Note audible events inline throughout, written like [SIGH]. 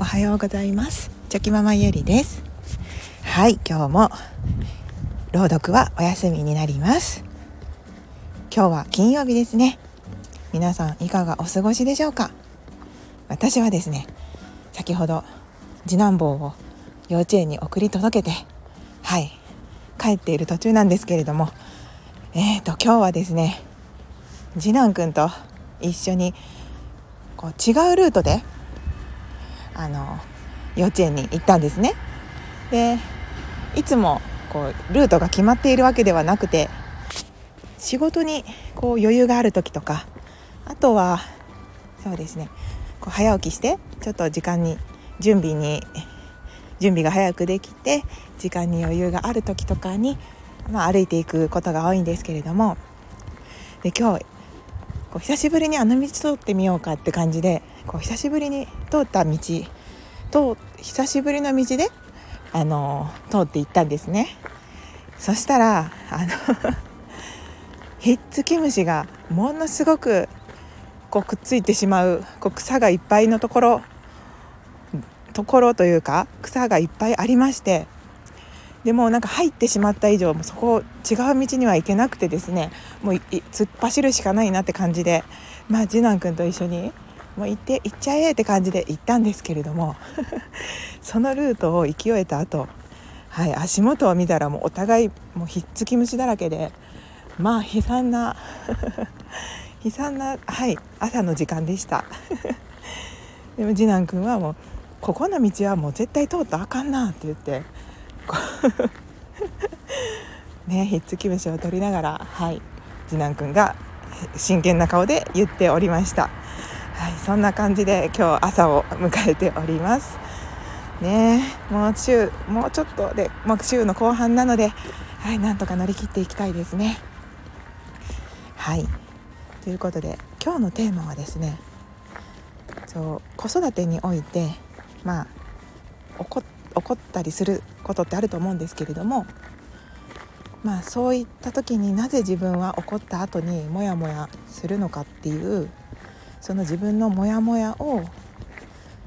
おはようございます。チョキママゆりです。はい今日も朗読はお休みになります。今日は金曜日ですね。皆さんいかがお過ごしでしょうか？私はですね先ほど次男坊を幼稚園に送り届けてはい帰っている途中なんですけれどもえーと今日はですね次男くんと一緒にこう違うルートであの幼稚園に行ったんですね。でいつもこうルートが決まっているわけではなくて仕事にこう余裕がある時とかあとはそうですねこう早起きしてちょっと時間に準備に準備が早くできて時間に余裕がある時とかに、まあ、歩いていくことが多いんですけれどもで今日こう久しぶりにあの道通ってみようかって感じでこう久しぶりに通った道と久しぶりの道であの通って行ったんですね。そしたらあの [LAUGHS] ひっつき虫がものすごくこうくっついてしまうこう草がいっぱいのところところというか草がいっぱいありましてでもなんか入ってしまった以上もそこ違う道には行けなくてですねもう突っ走るしかないなって感じでまあ次男くんと一緒にもう行って行っちゃえって感じで行ったんですけれども [LAUGHS] そのルートを行き終えた後はい足元を見たらもうお互いもうひっつき虫だらけでまあ悲惨な [LAUGHS] 悲惨なはい朝の時間でした。[LAUGHS] でも次男くんはもうここの道はもう絶対通ったらあかんなって言ってねひっつき虫を取りながらはい次男くんが真剣な顔で言っておりました。はいそんな感じで今日朝を迎えております。ねもう週もうちょっとでもう週の後半なのではいなんとか乗り切っていきたいですね。はい。ということで今日のテーマはですねそう子育てにおいてまあ怒怒ったりすることってあると思うんですけれどもまあそういった時になぜ自分は怒った後にモヤモヤするのかっていうその自分のモヤモヤを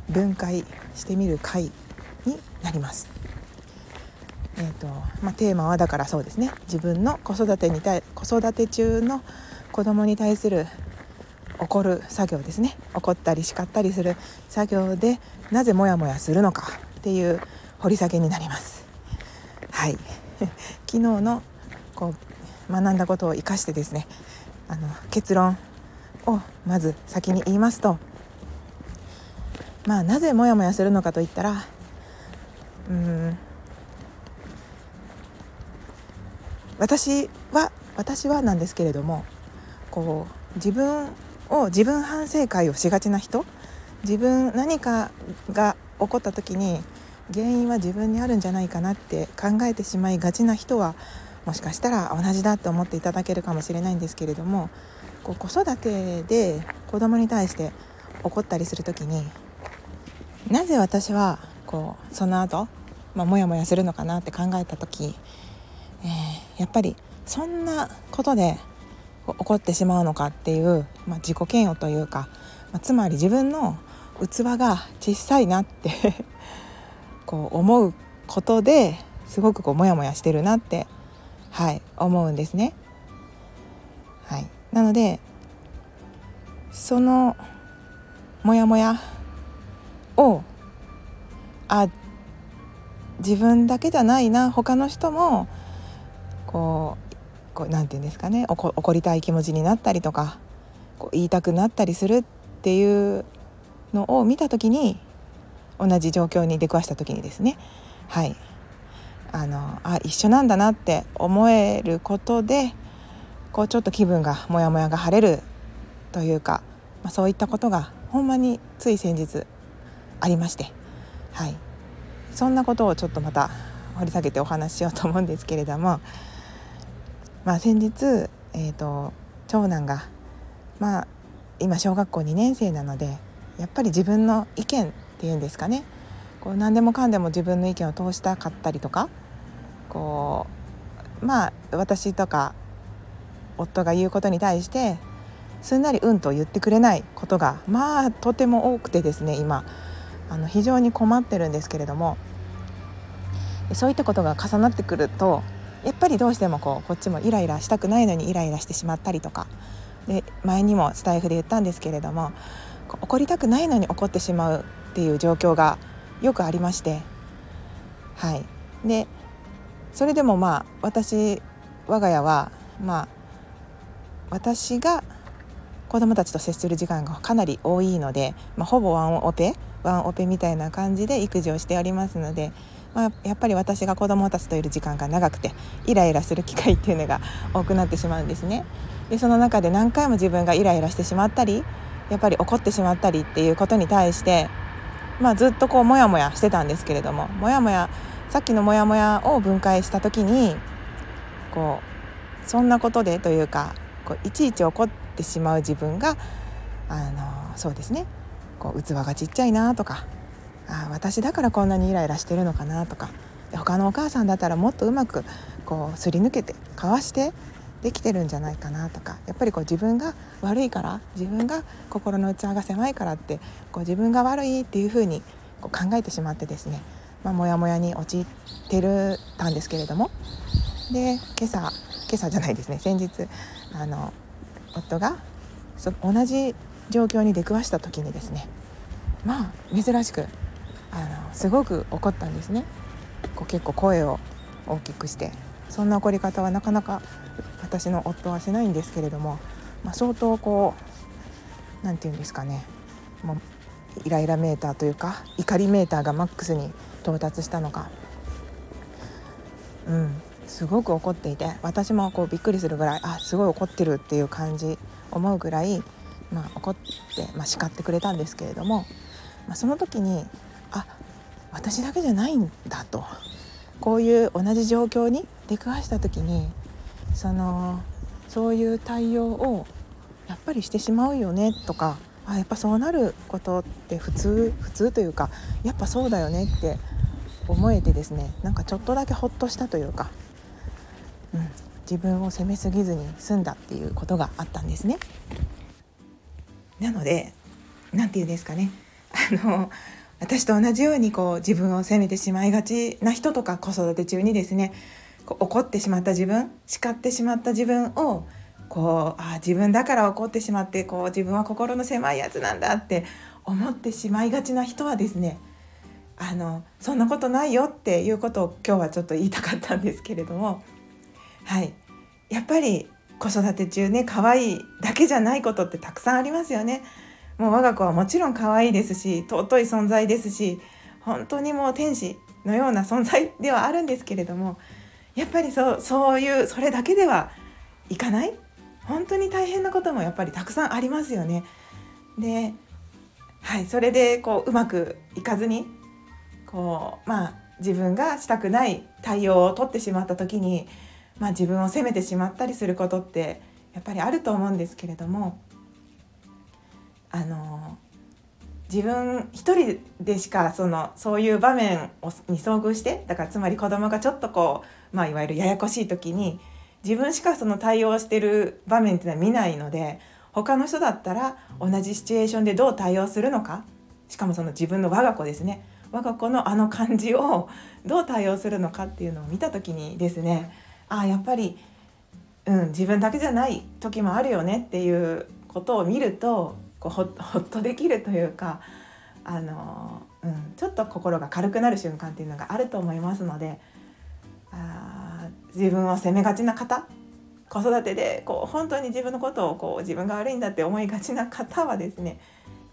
分解してみる回になります。えーとまあ、テーマはだからそうですね自分の子育てに対子育て中の子供に対する起こる作業ですね怒ったり叱ったりする作業でなぜモヤモヤするのかっていう掘り下げになります。はい [LAUGHS] 昨日のこう学んだことを生かしてですねあの結論をまず先に言いますとまあなぜモヤモヤするのかといったらうん私は私はなんですけれどもこう自分を自分反省会をしがちな人自分何かが起こった時に原因は自分にあるんじゃないかなって考えてしまいがちな人はもしかしたら同じだと思っていただけるかもしれないんですけれどもこう子育てで子供に対して怒ったりする時になぜ私はこうその後、まあ、モヤモヤするのかなって考えた時、えー、やっぱりそんなことで怒ってしまうのかっていう、まあ、自己嫌悪というか、まあ、つまり自分の器が小さいなって [LAUGHS] こう思うことですごくこうモヤモヤしてるなってはい思うんですね。はい、なのでそのモヤモヤをあ自分だけじゃないな他の人もこうこうなんて言うんですかね怒りたい気持ちになったりとかこう言いたくなったりするっていうのを見た時に同じ状況に出くわした時にですねはい。あのあ一緒なんだなって思えることでこうちょっと気分がモヤモヤが晴れるというか、まあ、そういったことがほんまについ先日ありましてはい。そんなことをちょっとまた掘り下げてお話ししようと思うんですけれども、まあ、先日、えーと、長男が、まあ、今小学校2年生なのでやっぱり自分の意見っていうんですかね。こう何でもかんでも自分の意見を通したかったりとかこうまあ私とか夫が言うことに対してすんなり「うん」と言ってくれないことがまあとても多くてですね今。あの非常に困ってるんですけれども。そういったことが重なってくるとやっぱりどうしてもこうこっちもイライラしたくないのにイライラしてしまったりとか。で前にもスタイフで言ったんですけれども怒りたくないのに怒ってしまうっていう状況がよくありまして。はい。でそれでもまあ私我が家はまあ私が子どもたちと接する時間がかなり多いので、まあ、ほぼワンオペワンオペみたいな感じで育児をしておりますので、まあ、やっぱり私が子どもたちといる時間が長くてイライラする機会っていうのが多くなってしまうんですね。でその中で何回も自分がイライラしてしまったりやっぱり怒ってしまったりっていうことに対して、まあ、ずっとこうモヤモヤしてたんですけれどもモヤモヤさっきのモヤモヤを分解した時にこうそんなことでというかこういちいち怒ってしまう自分があのそうですね。こう器がちっちゃいなとかあ私だからこんなにイライラしてるのかなとか他のお母さんだったらもっとうまくこうすり抜けてかわしてできてるんじゃないかなとかやっぱりこう自分が悪いから自分が心の器が狭いからってこう自分が悪いっていうふうにこう考えてしまってですね、ま、モヤモヤに陥ってるたんですけれども。で今朝今朝じゃないですね。先日あの夫がそ同じ状況に出くわした時にですねまあ珍しくあのすごく怒ったんですね。こう結構声を大きくしてそんな怒り方はなかなか私の夫はしないんですけれども、まあ、相当こう何て言うんですかねもうイライラメーターというか怒りメーターがマックスに到達したのか。うん。すごく怒っていて私もこうびっくりするぐらいあすごい怒ってるっていう感じ思うぐらい、まあ、怒って、まあ、叱ってくれたんですけれども、まあ、その時にあ私だけじゃないんだとこういう同じ状況に出くわした時にそのそういう対応をやっぱりしてしまうよねとかあやっぱそうなることって普通普通というかやっぱそうだよねって思えてですねなんかちょっとだけほっとしたというか、うん、自分を責めすぎずに済んだっていうことがあったんですね。なので何て言うんですかね [LAUGHS] あの私と同じようにこう自分を責めてしまいがちな人とか子育て中にですね怒ってしまった自分叱ってしまった自分をこうあ自分だから怒ってしまってこう自分は心の狭いやつなんだって思ってしまいがちな人はですねあのそんなことないよっていうことを今日はちょっと言いたかったんですけれどもはいやっぱり子育て中ね可愛いだけじゃないことってたくさんありますよね。もう我が子はもちろん可愛いですし尊い存在ですし本当にもう天使のような存在ではあるんですけれどもやっぱりそうそういうそれだけではいかない？本当に大変なこともやっぱりたくさんありますよね。で、はい、それでこううまくいかずにこうまあ自分がしたくない対応を取ってしまった時に、まあ、自分を責めてしまったりすることってやっぱりあると思うんですけれどもあの自分一人でしかそのそういう場面に遭遇してだからつまり子供がちょっとこう、まあ、いわゆるややこしい時に自分しかその対応してる場面っていうのは見ないので他の人だったら同じシチュエーションでどう対応するのかしかもその自分の我が子ですね。我が子のあの感じをどう対応するのかっていうのを見た時にですねあやっぱり、うん、自分だけじゃない時もあるよねっていうことを見るとこうほ [LAUGHS] ほっとできるというかあの、うん、ちょっと心が軽くなる瞬間っていうのがあると思いますのであ自分を責めがちな方子育てでこう本当に自分のことをこう自分が悪いんだって思いがちな方はですね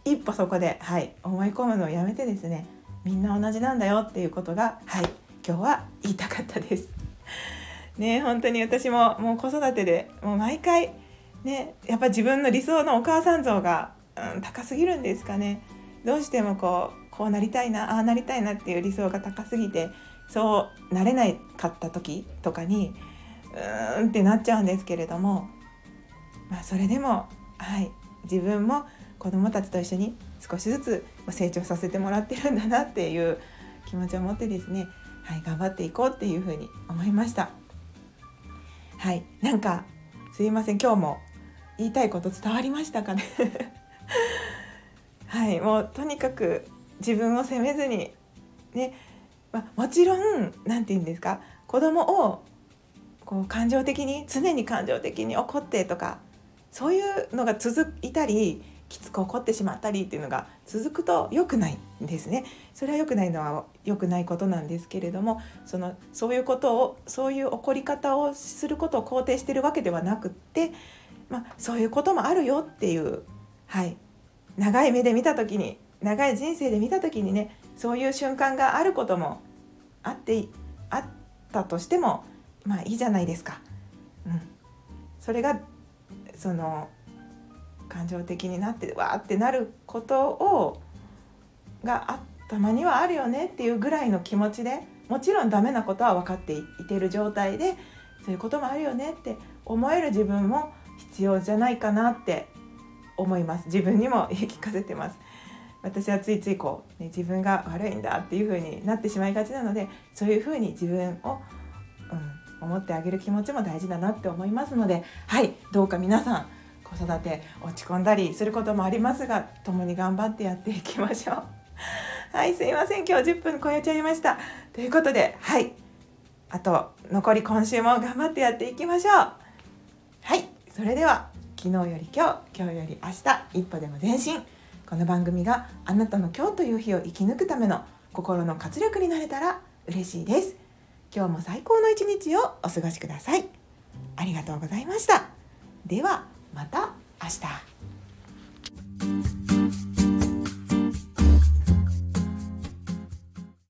一歩そこで、はい、思い込むのをやめてですねみんな同じなんだよっていうことが、はい、今日は言いたかったです。ね本当に私ももう子育てでもう毎回ねやっぱ自分の理想のお母さん像がうん、高すぎるんですかねどうしてもこうこうなりたいなああなりたいなっていう理想が高すぎてそうなれないかった時とかにうーんってなっちゃうんですけれどもまあそれでもはい自分も子どもたちと一緒に少しずつ成長させてもらってるんだなっていう気持ちを持ってですね、はい、頑張っていこうっていうふうに思いました。はい。なんかすいません。今日も言いたいこと伝わりましたかね？[LAUGHS] はい。もうとにかく自分を責めずにね、ま、もちろん何て言うんですか？子供をこう感情的に常に感情的に怒ってとかそういうのが続いたりきつく怒ってしまったりっていうのが続くと良くないんですね。それは良くないのは良くないことなんですけれどもそのそういうことをそういう怒り方をすることを肯定してるわけではなくって、まあ、そういうこともあるよっていう、はい、長い目で見た時に長い人生で見た時にねそういう瞬間があることもあってあったとしてもまあいいじゃないですか。うん、それがその感情的になってわーってなることをがあたまにはあるよねっていうぐらいの気持ちでもちろんダメなことは分かっていてる状態。でそういうこともあるよねって思える自分も必要じゃないかなって思います。自分にも言い聞かせてます。私はついついこう、ね、自分が悪いんだっていう風になってしまいがちなのでそういう風に自分を、うん、思ってあげる気持ちも大事だなって思いますのではいどうか皆さん子育て落ち込んだりすることもありますが共に頑張ってやっていきましょう。[LAUGHS] はいすいません。今日10分超えちゃいました。ということではい。あと残り今週も頑張ってやっていきましょう。はい。それでは昨日より今日今日より明日一歩でも前進。この番組があなたの今日という日を生き抜くための心の活力になれたら嬉しいです。今日も最高の一日をお過ごしください。ありがとうございました。ではまた明日。